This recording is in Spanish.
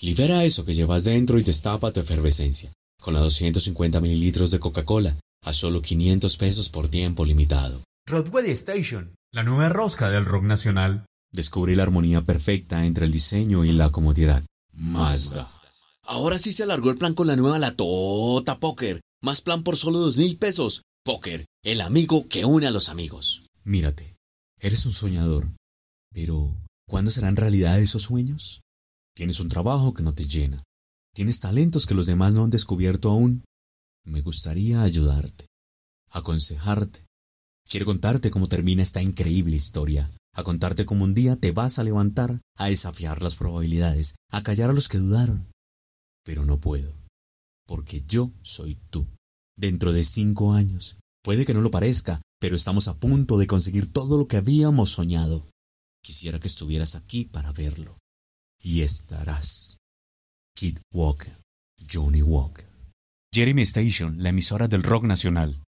Libera eso que llevas dentro y destapa tu efervescencia, con los 250 mililitros de Coca-Cola, a solo 500 pesos por tiempo limitado. Broadway Station, la nueva rosca del rock nacional. Descubrí la armonía perfecta entre el diseño y la comodidad. Mazda. Ahora sí se alargó el plan con la nueva Latota Poker. Más plan por solo dos mil pesos. Poker, el amigo que une a los amigos. Mírate, eres un soñador. Pero, ¿cuándo serán realidad esos sueños? Tienes un trabajo que no te llena. Tienes talentos que los demás no han descubierto aún. Me gustaría ayudarte, aconsejarte. Quiero contarte cómo termina esta increíble historia, a contarte cómo un día te vas a levantar, a desafiar las probabilidades, a callar a los que dudaron. Pero no puedo, porque yo soy tú. Dentro de cinco años, puede que no lo parezca, pero estamos a punto de conseguir todo lo que habíamos soñado. Quisiera que estuvieras aquí para verlo. Y estarás. Kid Walker, Johnny Walker. Jeremy Station, la emisora del rock nacional.